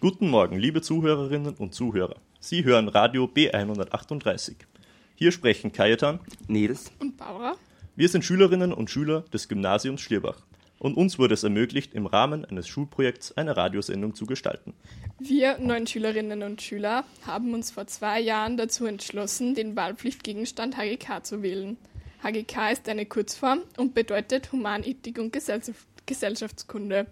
Guten Morgen, liebe Zuhörerinnen und Zuhörer. Sie hören Radio B138. Hier sprechen Kajetan, Nils und Barbara. Wir sind Schülerinnen und Schüler des Gymnasiums Schlierbach und uns wurde es ermöglicht, im Rahmen eines Schulprojekts eine Radiosendung zu gestalten. Wir neun Schülerinnen und Schüler haben uns vor zwei Jahren dazu entschlossen, den Wahlpflichtgegenstand HGK zu wählen. HGK ist eine Kurzform und bedeutet Humanethik und Gesellschaftskunde.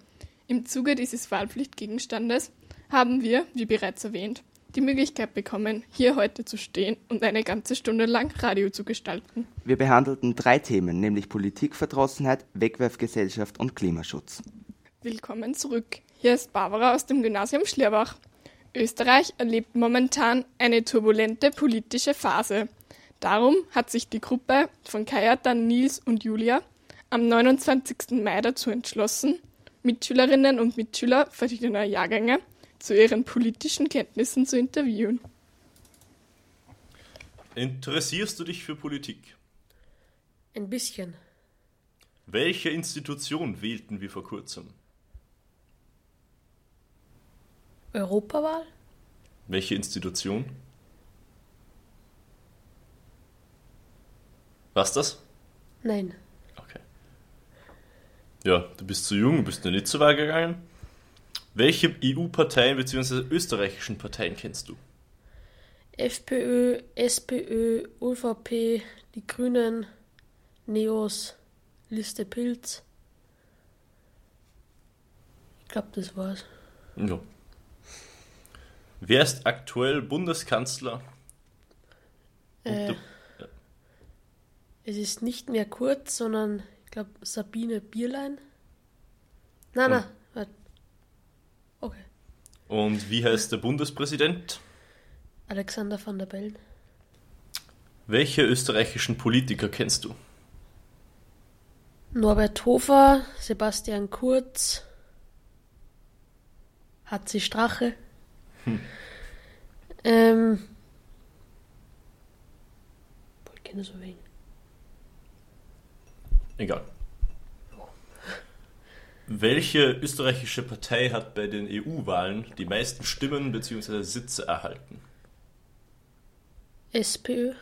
Im Zuge dieses Wahlpflichtgegenstandes haben wir, wie bereits erwähnt, die Möglichkeit bekommen, hier heute zu stehen und eine ganze Stunde lang Radio zu gestalten. Wir behandelten drei Themen, nämlich Politikverdrossenheit, Wegwerfgesellschaft und Klimaschutz. Willkommen zurück. Hier ist Barbara aus dem Gymnasium Schlierbach. Österreich erlebt momentan eine turbulente politische Phase. Darum hat sich die Gruppe von Kajatan, Nils und Julia am 29. Mai dazu entschlossen, Mitschülerinnen und Mitschüler verschiedener Jahrgänge zu ihren politischen Kenntnissen zu interviewen. Interessierst du dich für Politik? Ein bisschen. Welche Institution wählten wir vor kurzem? Europawahl? Welche Institution? Was das? Nein. Okay. Ja, du bist zu jung, bist noch nicht so weit gegangen. Welche EU-Parteien bzw. österreichischen Parteien kennst du? FPÖ, SPÖ, ÖVP, die Grünen, Neos, Liste Pilz. Ich glaube, das war's. Ja. Wer ist aktuell Bundeskanzler? Äh, es ist nicht mehr Kurz, sondern ich glaube Sabine Bierlein. Nein, nein. Und wie heißt der Bundespräsident? Alexander van der Bellen. Welche österreichischen Politiker kennst du? Norbert Hofer, Sebastian Kurz, Hatzi Strache. Hm. Ähm, ich kenne so wen. Egal. Welche österreichische Partei hat bei den EU-Wahlen die meisten Stimmen bzw. Sitze erhalten? SPÖ.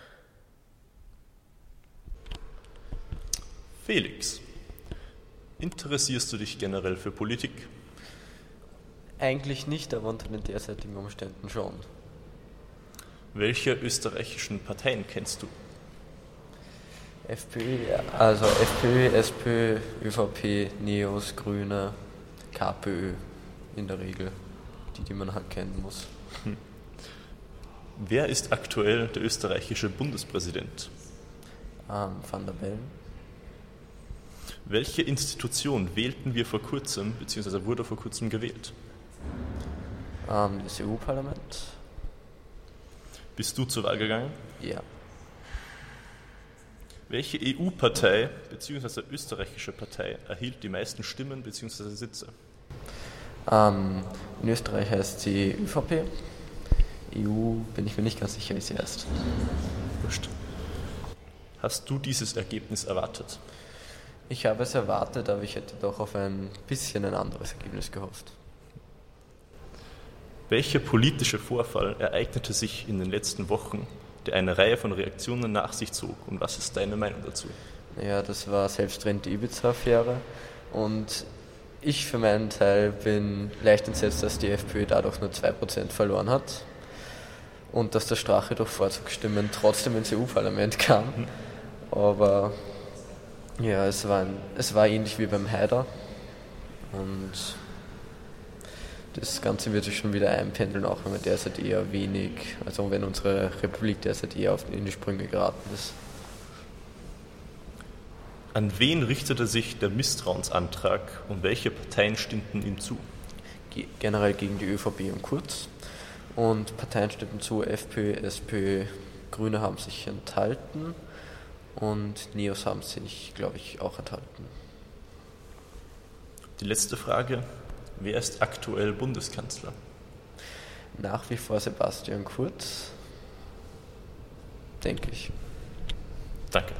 Felix, interessierst du dich generell für Politik? Eigentlich nicht, aber unter den derzeitigen Umständen schon. Welche österreichischen Parteien kennst du? FPÖ, also FPÖ, SPÖ, ÖVP, Neos, Grüne, KPÖ in der Regel, die, die man halt kennen muss. Hm. Wer ist aktuell der österreichische Bundespräsident? Ähm, Van der Bellen. Welche Institution wählten wir vor kurzem, beziehungsweise wurde vor kurzem gewählt? Ähm, das EU-Parlament. Bist du zur Wahl gegangen? Ja. Welche EU-Partei bzw. österreichische Partei erhielt die meisten Stimmen bzw. Sitze? Ähm, in Österreich heißt sie ÖVP. EU bin ich mir nicht ganz sicher, wie sie heißt. Wurscht. Hast du dieses Ergebnis erwartet? Ich habe es erwartet, aber ich hätte doch auf ein bisschen ein anderes Ergebnis gehofft. Welcher politische Vorfall ereignete sich in den letzten Wochen, der eine Reihe von Reaktionen nach sich zog. Und was ist deine Meinung dazu? Ja, das war selbstredend die Ibiza-Affäre. Und ich für meinen Teil bin leicht entsetzt, dass die FPÖ dadurch nur 2% verloren hat. Und dass der Strache durch Vorzugsstimmen trotzdem ins EU-Parlament kam. Mhm. Aber ja, es war, ein, es war ähnlich wie beim Haider. Und das Ganze wird sich schon wieder einpendeln, auch wenn wir derzeit eher wenig, also wenn unsere Republik derzeit eher auf, in die Sprünge geraten ist. An wen richtete sich der Misstrauensantrag und welche Parteien stimmten ihm zu? Generell gegen die ÖVP und Kurz. Und Parteien stimmten zu, FPÖ, SPÖ, Grüne haben sich enthalten und Neos haben sich, glaube ich, auch enthalten. Die letzte Frage. Wer ist aktuell Bundeskanzler? Nach wie vor Sebastian Kurz, denke ich. Danke.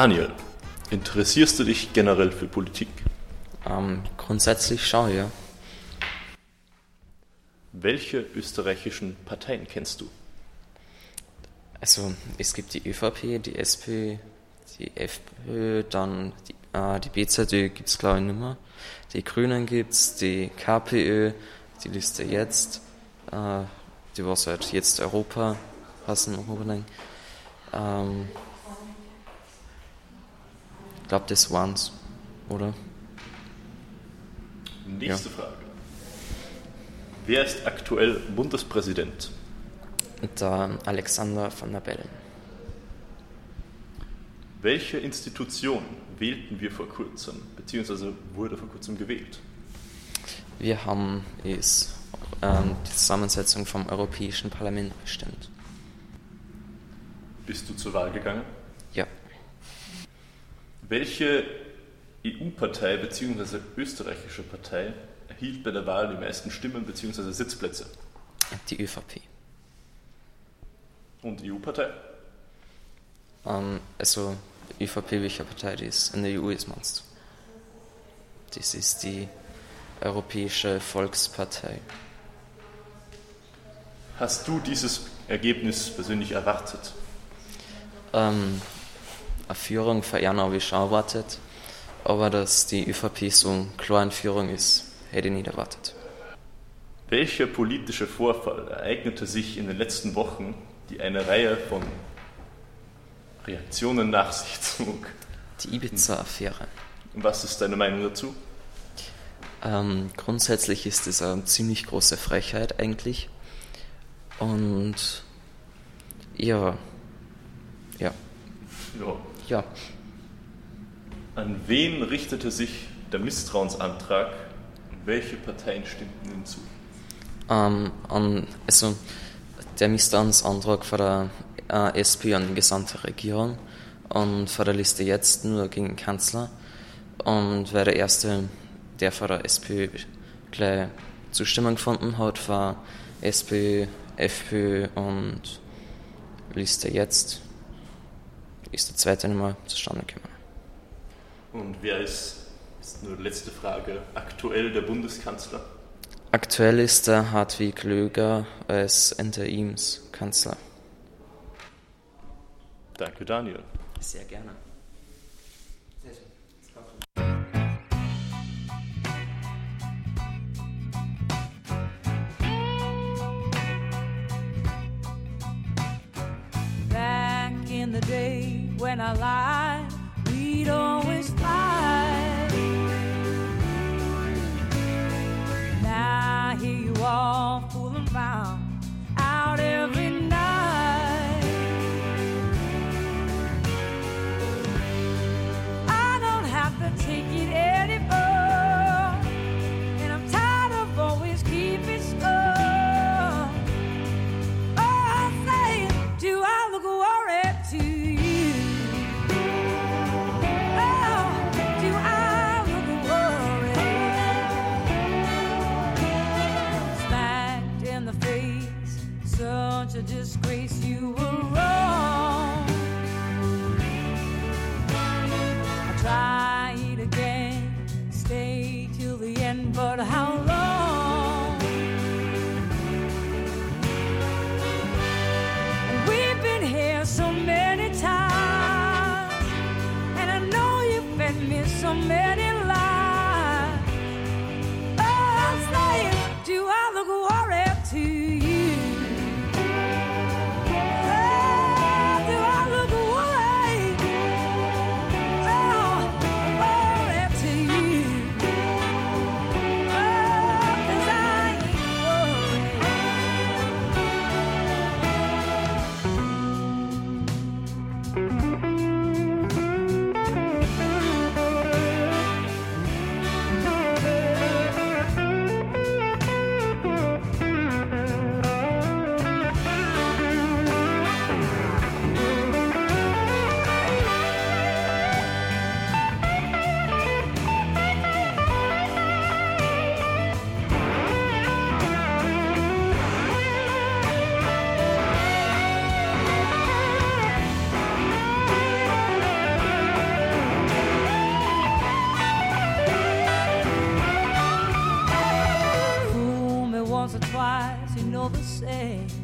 Daniel, interessierst du dich generell für Politik? Ähm, grundsätzlich schon, ja. Welche österreichischen Parteien kennst du? Also es gibt die ÖVP, die SP, die FPÖ, dann die, äh, die BZÖ gibt es glaube ich nicht mehr. Die Grünen gibt es, die KPÖ, die Liste jetzt, äh, die was halt jetzt Europa passen. Ähm, glaube, das waren's, oder? Nächste Frage. Wer ist aktuell Bundespräsident? Der Alexander van der Bellen. Welche Institution wählten wir vor kurzem, beziehungsweise wurde vor kurzem gewählt? Wir haben ist, ähm, die Zusammensetzung vom Europäischen Parlament bestimmt. Bist du zur Wahl gegangen? Welche EU-Partei bzw. österreichische Partei erhielt bei der Wahl die meisten Stimmen bzw. Sitzplätze? Die ÖVP. Und EU-Partei? Ähm, also ÖVP, welche Partei die ist in der EU ist, meinst du? Das ist die Europäische Volkspartei. Hast du dieses Ergebnis persönlich erwartet? Ähm, eine Führung für schon erwartet, aber dass die ÖVP so klar in Führung ist, hätte ich nicht erwartet. Welcher politische Vorfall ereignete sich in den letzten Wochen, die eine Reihe von Reaktionen nach sich zog? Die Ibiza-Affäre. Und was ist deine Meinung dazu? Ähm, grundsätzlich ist es eine ziemlich große Frechheit eigentlich. Und ja, ja, Ja. Ja. An wen richtete sich der Misstrauensantrag und welche Parteien stimmten ihm zu? Ähm, an, also der Misstrauensantrag von der äh, SP an die gesamte Regierung und von der Liste jetzt nur gegen den Kanzler. Und wer der erste, der von der SPÖ gleich Zustimmung gefunden hat, war SPÖ, FPÖ und Liste jetzt ist der zweite nicht mehr zustande gekommen. Und wer ist, ist nur letzte Frage, aktuell der Bundeskanzler? Aktuell ist der Hartwig Löger als Interimskanzler. Danke, Daniel. Sehr gerne. Back in the day when I lied, we'd always fight. The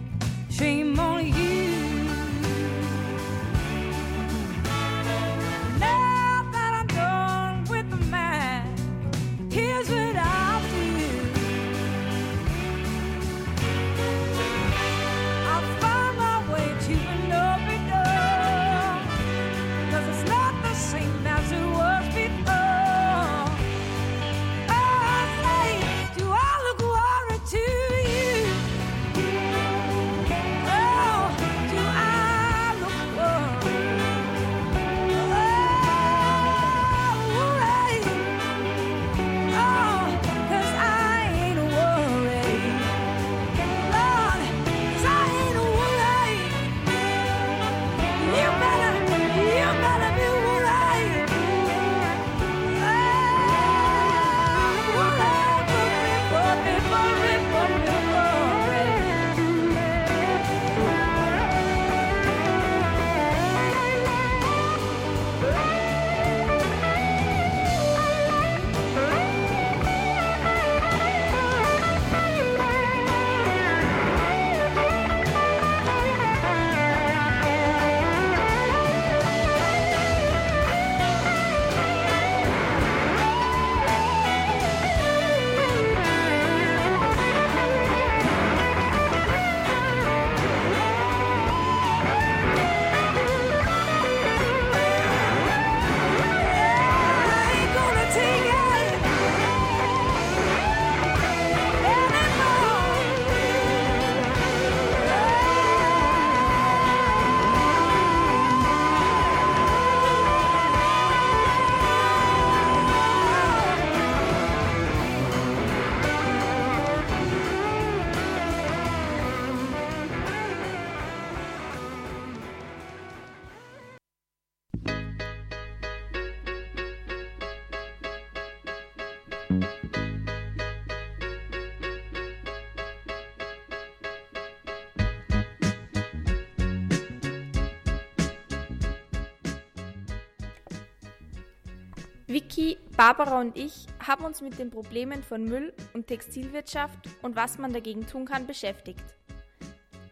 Vicky, Barbara und ich haben uns mit den Problemen von Müll und Textilwirtschaft und was man dagegen tun kann beschäftigt.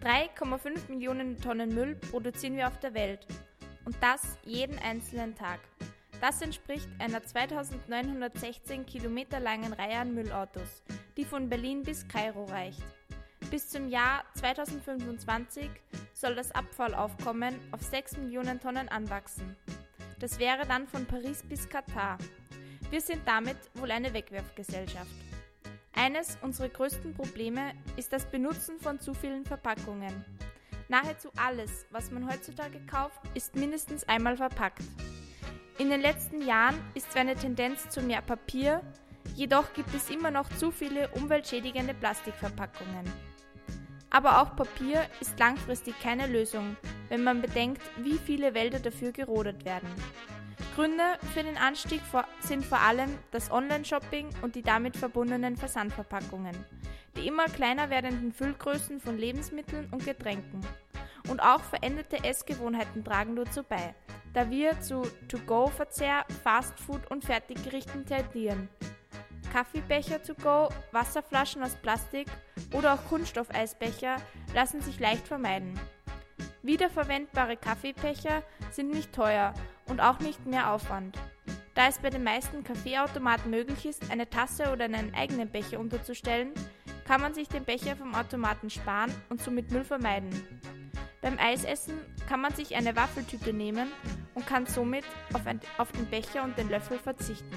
3,5 Millionen Tonnen Müll produzieren wir auf der Welt und das jeden einzelnen Tag. Das entspricht einer 2916 Kilometer langen Reihe an Müllautos, die von Berlin bis Kairo reicht. Bis zum Jahr 2025 soll das Abfallaufkommen auf 6 Millionen Tonnen anwachsen. Das wäre dann von Paris bis Katar. Wir sind damit wohl eine Wegwerfgesellschaft. Eines unserer größten Probleme ist das Benutzen von zu vielen Verpackungen. Nahezu alles, was man heutzutage kauft, ist mindestens einmal verpackt. In den letzten Jahren ist zwar eine Tendenz zu mehr Papier, jedoch gibt es immer noch zu viele umweltschädigende Plastikverpackungen. Aber auch Papier ist langfristig keine Lösung, wenn man bedenkt, wie viele Wälder dafür gerodet werden. Gründe für den Anstieg sind vor allem das Online-Shopping und die damit verbundenen Versandverpackungen, die immer kleiner werdenden Füllgrößen von Lebensmitteln und Getränken. Und auch veränderte Essgewohnheiten tragen dazu bei, da wir zu To-Go-Verzehr, Fastfood und Fertiggerichten tendieren. Kaffeebecher to go, Wasserflaschen aus Plastik oder auch Kunststoffeisbecher lassen sich leicht vermeiden. Wiederverwendbare Kaffeebecher sind nicht teuer und auch nicht mehr Aufwand. Da es bei den meisten Kaffeeautomaten möglich ist, eine Tasse oder einen eigenen Becher unterzustellen, kann man sich den Becher vom Automaten sparen und somit Müll vermeiden. Beim Eisessen kann man sich eine Waffeltüte nehmen und kann somit auf, ein, auf den Becher und den Löffel verzichten.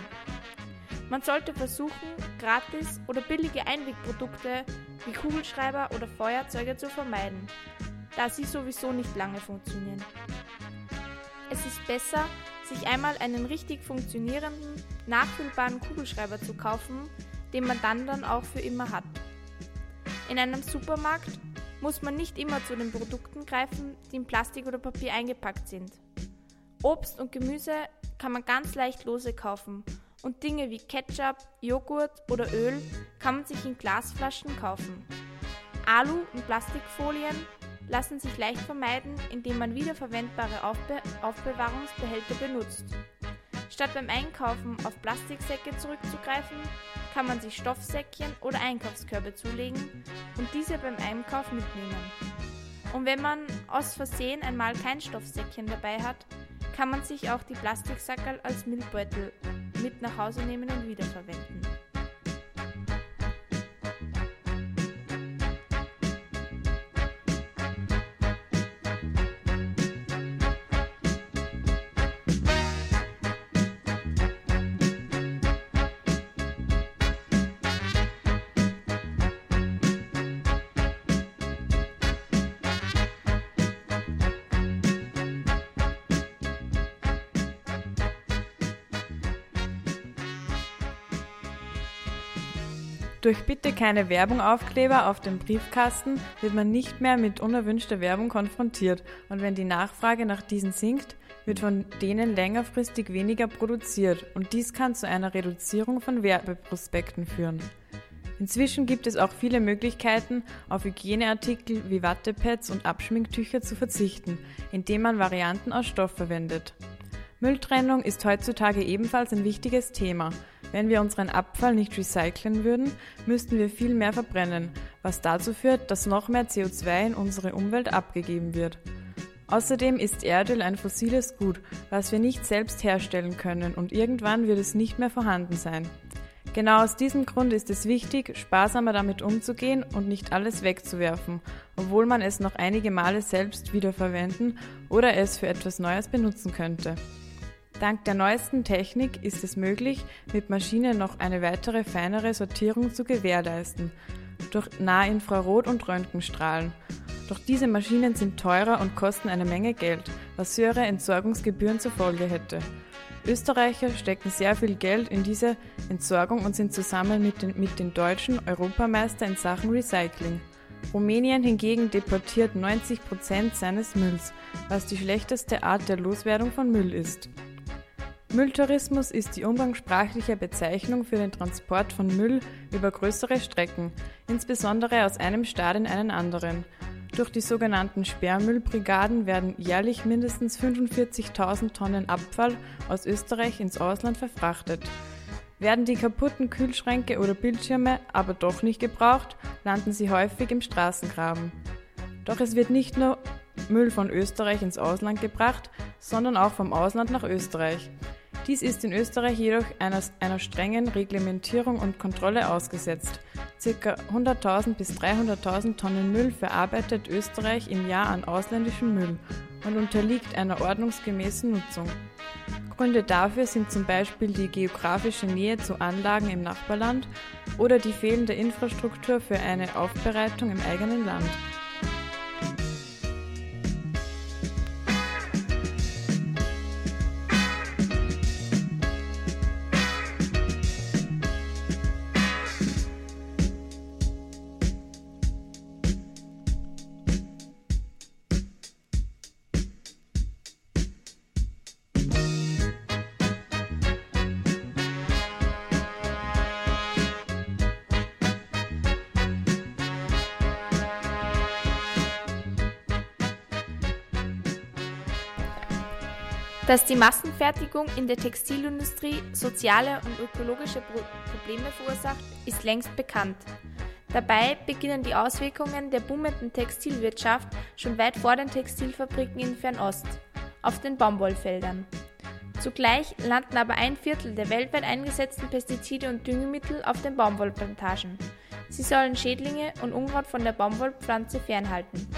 Man sollte versuchen, gratis oder billige Einwegprodukte wie Kugelschreiber oder Feuerzeuge zu vermeiden, da sie sowieso nicht lange funktionieren. Es ist besser, sich einmal einen richtig funktionierenden, nachfüllbaren Kugelschreiber zu kaufen, den man dann dann auch für immer hat. In einem Supermarkt muss man nicht immer zu den Produkten greifen, die in Plastik oder Papier eingepackt sind. Obst und Gemüse kann man ganz leicht lose kaufen und Dinge wie Ketchup, Joghurt oder Öl kann man sich in Glasflaschen kaufen. Alu- und Plastikfolien lassen sich leicht vermeiden, indem man wiederverwendbare Aufbe Aufbewahrungsbehälter benutzt. Statt beim Einkaufen auf Plastiksäcke zurückzugreifen, kann man sich Stoffsäckchen oder Einkaufskörbe zulegen und diese beim Einkauf mitnehmen. Und wenn man aus Versehen einmal kein Stoffsäckchen dabei hat, kann man sich auch die Plastiksackerl als Milchbeutel mit nach Hause nehmen und wiederverwenden. Durch Bitte keine Werbung Aufkleber auf dem Briefkasten wird man nicht mehr mit unerwünschter Werbung konfrontiert und wenn die Nachfrage nach diesen sinkt, wird von denen längerfristig weniger produziert und dies kann zu einer Reduzierung von Werbeprospekten führen. Inzwischen gibt es auch viele Möglichkeiten, auf Hygieneartikel wie Wattepads und Abschminktücher zu verzichten, indem man Varianten aus Stoff verwendet. Mülltrennung ist heutzutage ebenfalls ein wichtiges Thema. Wenn wir unseren Abfall nicht recyceln würden, müssten wir viel mehr verbrennen, was dazu führt, dass noch mehr CO2 in unsere Umwelt abgegeben wird. Außerdem ist Erdöl ein fossiles Gut, was wir nicht selbst herstellen können und irgendwann wird es nicht mehr vorhanden sein. Genau aus diesem Grund ist es wichtig, sparsamer damit umzugehen und nicht alles wegzuwerfen, obwohl man es noch einige Male selbst wiederverwenden oder es für etwas Neues benutzen könnte. Dank der neuesten Technik ist es möglich, mit Maschinen noch eine weitere feinere Sortierung zu gewährleisten, durch Nahinfrarot- und Röntgenstrahlen. Doch diese Maschinen sind teurer und kosten eine Menge Geld, was höhere Entsorgungsgebühren zur Folge hätte. Österreicher stecken sehr viel Geld in diese Entsorgung und sind zusammen mit den, mit den Deutschen Europameister in Sachen Recycling. Rumänien hingegen deportiert 90 Prozent seines Mülls, was die schlechteste Art der Loswerdung von Müll ist. Mülltourismus ist die umgangssprachliche Bezeichnung für den Transport von Müll über größere Strecken, insbesondere aus einem Staat in einen anderen. Durch die sogenannten Sperrmüllbrigaden werden jährlich mindestens 45.000 Tonnen Abfall aus Österreich ins Ausland verfrachtet. Werden die kaputten Kühlschränke oder Bildschirme aber doch nicht gebraucht, landen sie häufig im Straßengraben. Doch es wird nicht nur Müll von Österreich ins Ausland gebracht, sondern auch vom Ausland nach Österreich. Dies ist in Österreich jedoch einer, einer strengen Reglementierung und Kontrolle ausgesetzt. Circa 100.000 bis 300.000 Tonnen Müll verarbeitet Österreich im Jahr an ausländischem Müll und unterliegt einer ordnungsgemäßen Nutzung. Gründe dafür sind zum Beispiel die geografische Nähe zu Anlagen im Nachbarland oder die fehlende Infrastruktur für eine Aufbereitung im eigenen Land. Dass die Massenfertigung in der Textilindustrie soziale und ökologische Pro Probleme verursacht, ist längst bekannt. Dabei beginnen die Auswirkungen der boomenden Textilwirtschaft schon weit vor den Textilfabriken in Fernost, auf den Baumwollfeldern. Zugleich landen aber ein Viertel der weltweit eingesetzten Pestizide und Düngemittel auf den Baumwollplantagen. Sie sollen Schädlinge und Unkraut von der Baumwollpflanze fernhalten.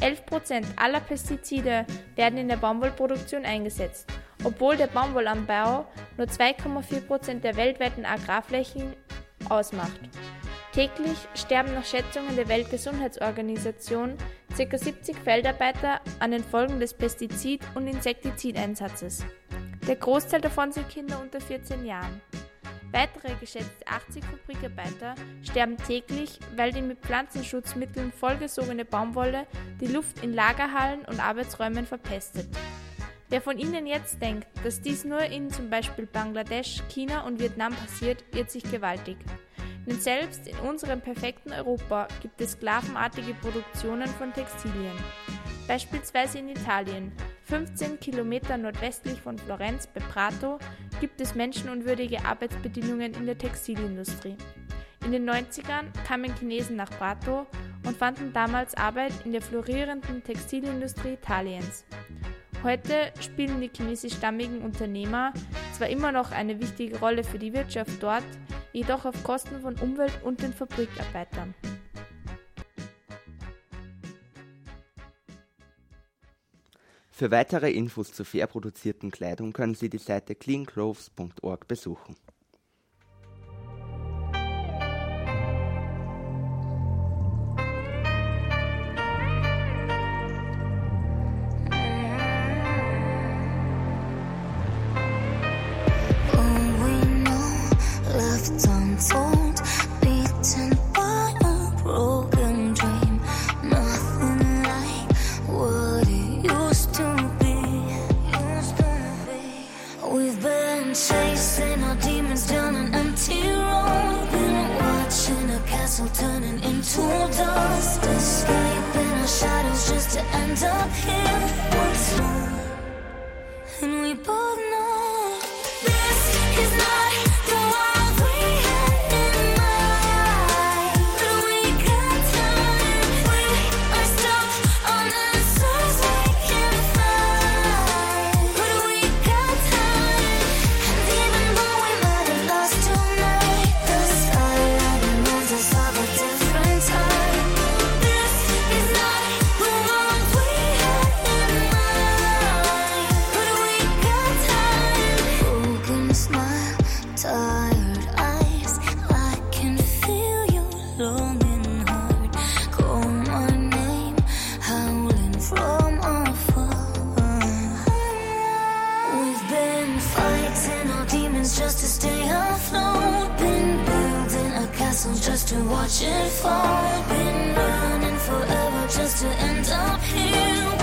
11% aller Pestizide werden in der Baumwollproduktion eingesetzt, obwohl der Baumwollanbau nur 2,4% der weltweiten Agrarflächen ausmacht. Täglich sterben nach Schätzungen der Weltgesundheitsorganisation ca. 70 Feldarbeiter an den Folgen des Pestizid- und Insektizideinsatzes. Der Großteil davon sind Kinder unter 14 Jahren. Weitere geschätzte 80 Fabrikarbeiter sterben täglich, weil die mit Pflanzenschutzmitteln vollgesogene Baumwolle die Luft in Lagerhallen und Arbeitsräumen verpestet. Wer von Ihnen jetzt denkt, dass dies nur in zum Beispiel Bangladesch, China und Vietnam passiert, irrt sich gewaltig. Denn selbst in unserem perfekten Europa gibt es sklavenartige Produktionen von Textilien. Beispielsweise in Italien, 15 Kilometer nordwestlich von Florenz bei Prato, gibt es menschenunwürdige Arbeitsbedingungen in der Textilindustrie. In den 90ern kamen Chinesen nach Prato und fanden damals Arbeit in der florierenden Textilindustrie Italiens. Heute spielen die chinesischstammigen Unternehmer zwar immer noch eine wichtige Rolle für die Wirtschaft dort, jedoch auf Kosten von Umwelt und den Fabrikarbeitern. Für weitere Infos zur fair produzierten Kleidung können Sie die Seite cleanclothes.org besuchen. plans just to stay afloat. Been building a castle just to watch it fall. Been running forever just to end up here.